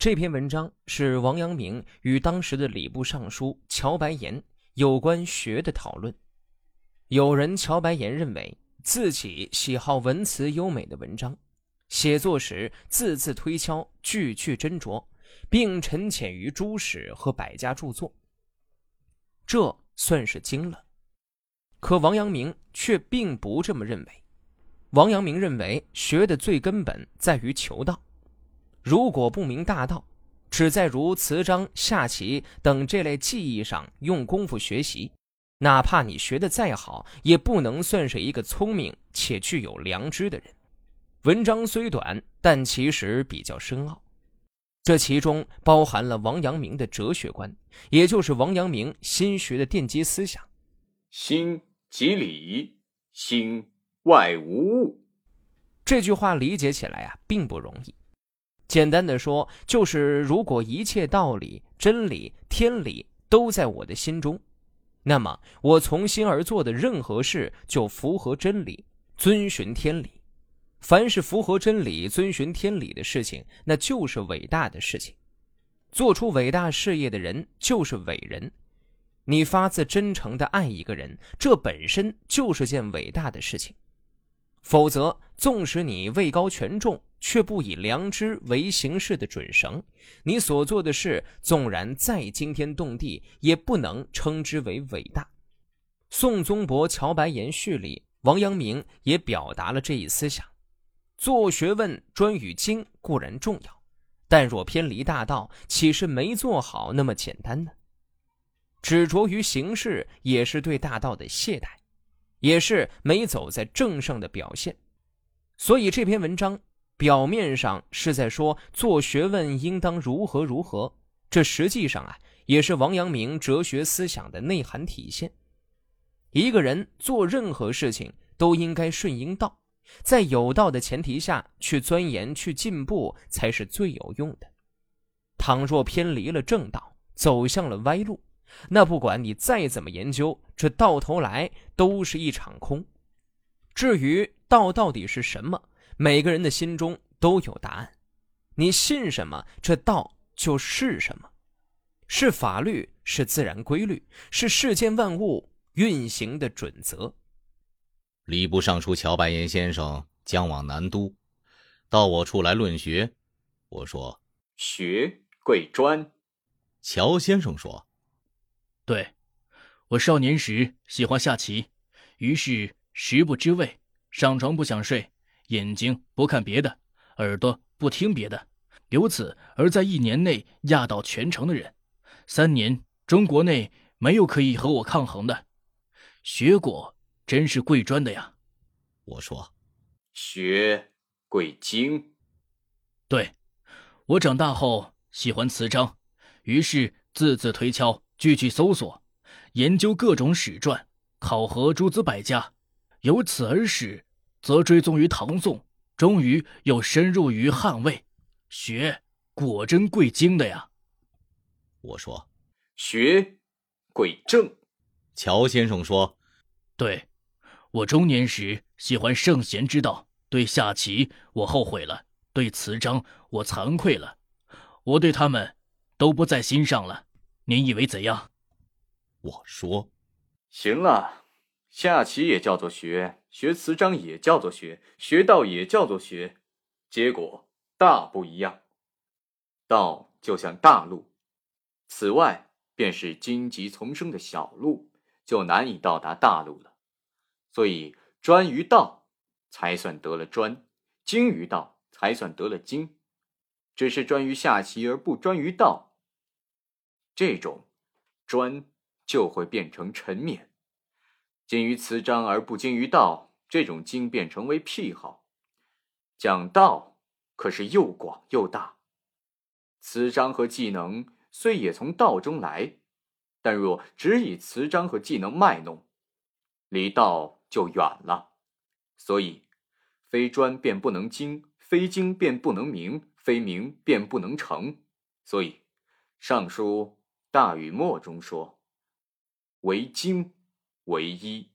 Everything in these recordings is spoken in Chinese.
这篇文章是王阳明与当时的礼部尚书乔白岩有关学的讨论。有人乔白岩认为自己喜好文辞优美的文章，写作时字字推敲，句句斟酌，并沉潜于诸史和百家著作，这算是精了。可王阳明却并不这么认为。王阳明认为，学的最根本在于求道。如果不明大道，只在如词章、下棋等这类技艺上用功夫学习，哪怕你学的再好，也不能算是一个聪明且具有良知的人。文章虽短，但其实比较深奥，这其中包含了王阳明的哲学观，也就是王阳明心学的奠基思想：心即理，心外无物。这句话理解起来啊，并不容易。简单的说，就是如果一切道理、真理、天理都在我的心中，那么我从心而做的任何事就符合真理，遵循天理。凡是符合真理、遵循天理的事情，那就是伟大的事情。做出伟大事业的人就是伟人。你发自真诚的爱一个人，这本身就是件伟大的事情。否则，纵使你位高权重，却不以良知为行事的准绳，你所做的事纵然再惊天动地，也不能称之为伟大。宋宗伯《乔白岩序》里，王阳明也表达了这一思想：做学问专与精固然重要，但若偏离大道，岂是没做好那么简单呢？执着于形式，也是对大道的懈怠，也是没走在正上的表现。所以这篇文章。表面上是在说做学问应当如何如何，这实际上啊也是王阳明哲学思想的内涵体现。一个人做任何事情都应该顺应道，在有道的前提下去钻研、去进步，才是最有用的。倘若偏离了正道，走向了歪路，那不管你再怎么研究，这到头来都是一场空。至于道到底是什么？每个人的心中都有答案，你信什么，这道就是什么，是法律，是自然规律，是世间万物运行的准则。礼部尚书乔白岩先生将往南都，到我处来论学。我说：“学贵专。”乔先生说：“对，我少年时喜欢下棋，于是食不知味，上床不想睡。”眼睛不看别的，耳朵不听别的，由此而在一年内压倒全城的人。三年，中国内没有可以和我抗衡的。学果真是贵专的呀！我说，学贵精。对，我长大后喜欢词章，于是字字推敲，句句搜索，研究各种史传，考核诸子百家，由此而始。则追踪于唐宋，终于又深入于汉魏，学果真贵精的呀。我说，学贵正。乔先生说，对，我中年时喜欢圣贤之道，对下棋我后悔了，对词章我惭愧了，我对他们都不在心上了。您以为怎样？我说，行了，下棋也叫做学。学词章也叫做学，学道也叫做学，结果大不一样。道就像大路，此外便是荆棘丛生的小路，就难以到达大路了。所以专于道，才算得了专；精于道，才算得了精。只是专于下棋而不专于道，这种专就会变成沉湎。精于词章而不精于道，这种精便成为癖好。讲道可是又广又大，词章和技能虽也从道中来，但若只以词章和技能卖弄，离道就远了。所以，非专便不能精，非精便不能明，非明便不能成。所以，《尚书·大禹谟》中说：“为精。”唯一，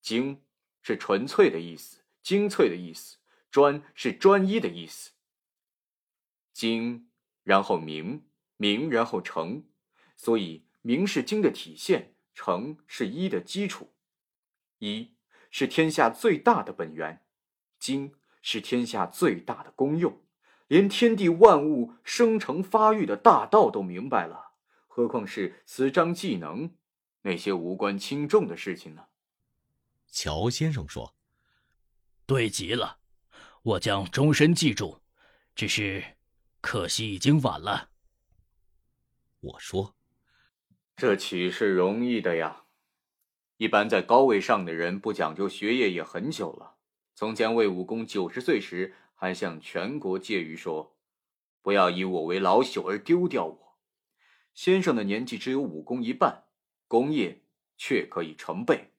精是纯粹的意思，精粹的意思；专是专一的意思。精然后明，明然后成，所以明是经的体现，成是一的基础。一是天下最大的本源，经是天下最大的功用。连天地万物生成发育的大道都明白了，何况是私章技能那些无关轻重的事情呢？乔先生说：“对极了，我将终身记住。只是，可惜已经晚了。”我说：“这岂是容易的呀？一般在高位上的人不讲究学业也很久了。从前魏武公九十岁时。”还向全国借喻说：“不要以我为老朽而丢掉我。”先生的年纪只有武功一半，功业却可以成倍。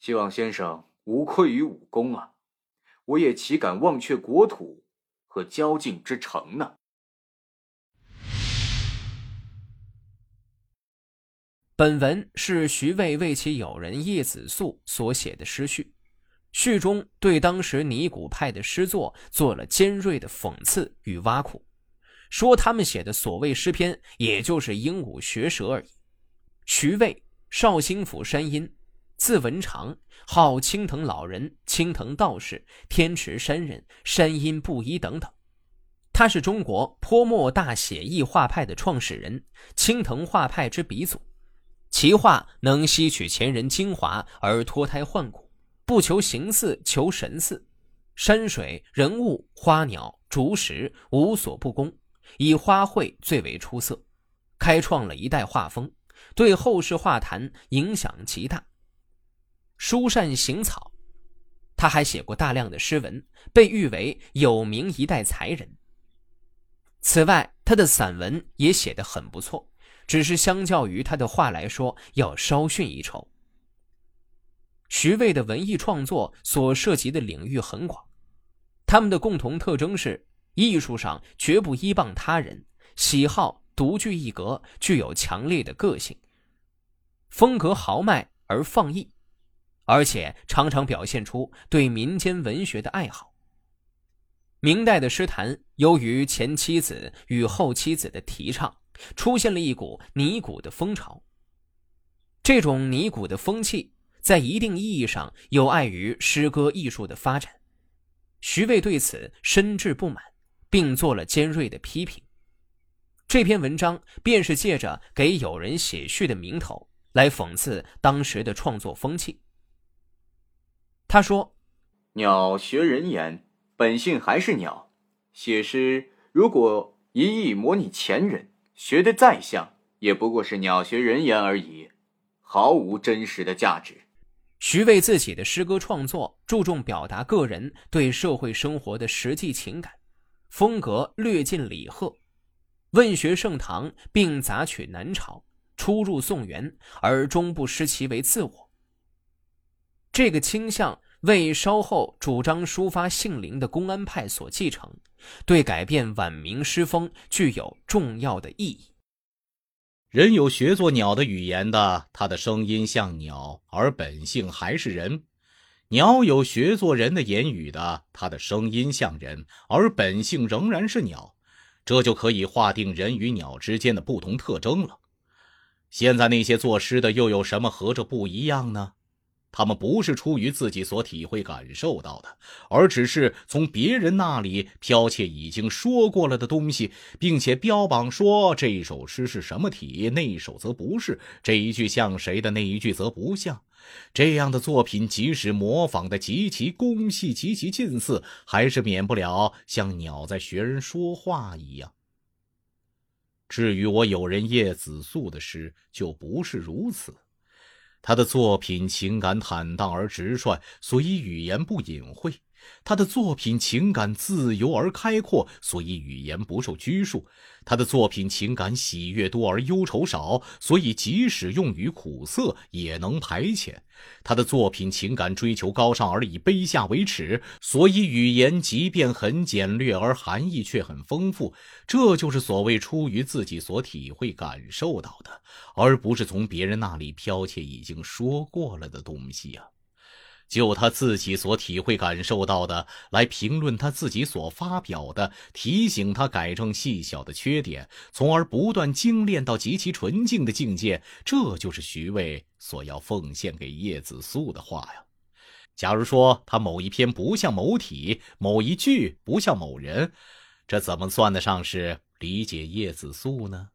希望先生无愧于武功啊！我也岂敢忘却国土和交境之诚呢？本文是徐渭为其友人叶子素所写的诗序。序中对当时尼古派的诗作做了尖锐的讽刺与挖苦，说他们写的所谓诗篇，也就是鹦鹉学舌而已。徐渭，绍兴府山阴，字文长，号青藤老人、青藤道士、天池山人、山阴布衣等等。他是中国泼墨大写意画派的创始人，青藤画派之鼻祖。其画能吸取前人精华而脱胎换骨。不求形似，求神似，山水、人物、花鸟、竹石无所不攻，以花卉最为出色，开创了一代画风，对后世画坛影响极大。书善行草，他还写过大量的诗文，被誉为有名一代才人。此外，他的散文也写得很不错，只是相较于他的画来说，要稍逊一筹。徐渭的文艺创作所涉及的领域很广，他们的共同特征是艺术上绝不依傍他人，喜好独具一格，具有强烈的个性，风格豪迈而放逸，而且常常表现出对民间文学的爱好。明代的诗坛由于前妻子与后妻子的提倡，出现了一股尼古的风潮。这种尼古的风气。在一定意义上有碍于诗歌艺术的发展，徐渭对此深致不满，并做了尖锐的批评。这篇文章便是借着给友人写序的名头来讽刺当时的创作风气。他说：“鸟学人言，本性还是鸟。写诗如果一意模拟前人，学的再像，也不过是鸟学人言而已，毫无真实的价值。”徐为自己的诗歌创作注重表达个人对社会生活的实际情感，风格略近李贺，问学盛唐，并杂取南朝，出入宋元，而终不失其为自我。这个倾向为稍后主张抒发性灵的公安派所继承，对改变晚明诗风具有重要的意义。人有学作鸟的语言的，他的声音像鸟，而本性还是人；鸟有学做人的言语的，他的声音像人，而本性仍然是鸟。这就可以划定人与鸟之间的不同特征了。现在那些作诗的又有什么和这不一样呢？他们不是出于自己所体会感受到的，而只是从别人那里剽窃已经说过了的东西，并且标榜说这一首诗是什么体，那一首则不是；这一句像谁的，那一句则不像。这样的作品，即使模仿的极其工细、极其近似，还是免不了像鸟在学人说话一样。至于我友人叶子素的诗，就不是如此。他的作品情感坦荡而直率，所以语言不隐晦；他的作品情感自由而开阔，所以语言不受拘束；他的作品情感喜悦多而忧愁少，所以即使用于苦涩也能排遣。他的作品情感追求高尚而以卑下为耻，所以语言即便很简略而含义却很丰富。这就是所谓出于自己所体会感受到的，而不是从别人那里剽窃已经说过了的东西呀。就他自己所体会感受到的来评论他自己所发表的，提醒他改正细小的缺点，从而不断精炼到极其纯净的境界。这就是徐渭所要奉献给叶子素的话呀。假如说他某一篇不像某体，某一句不像某人，这怎么算得上是理解叶子素呢？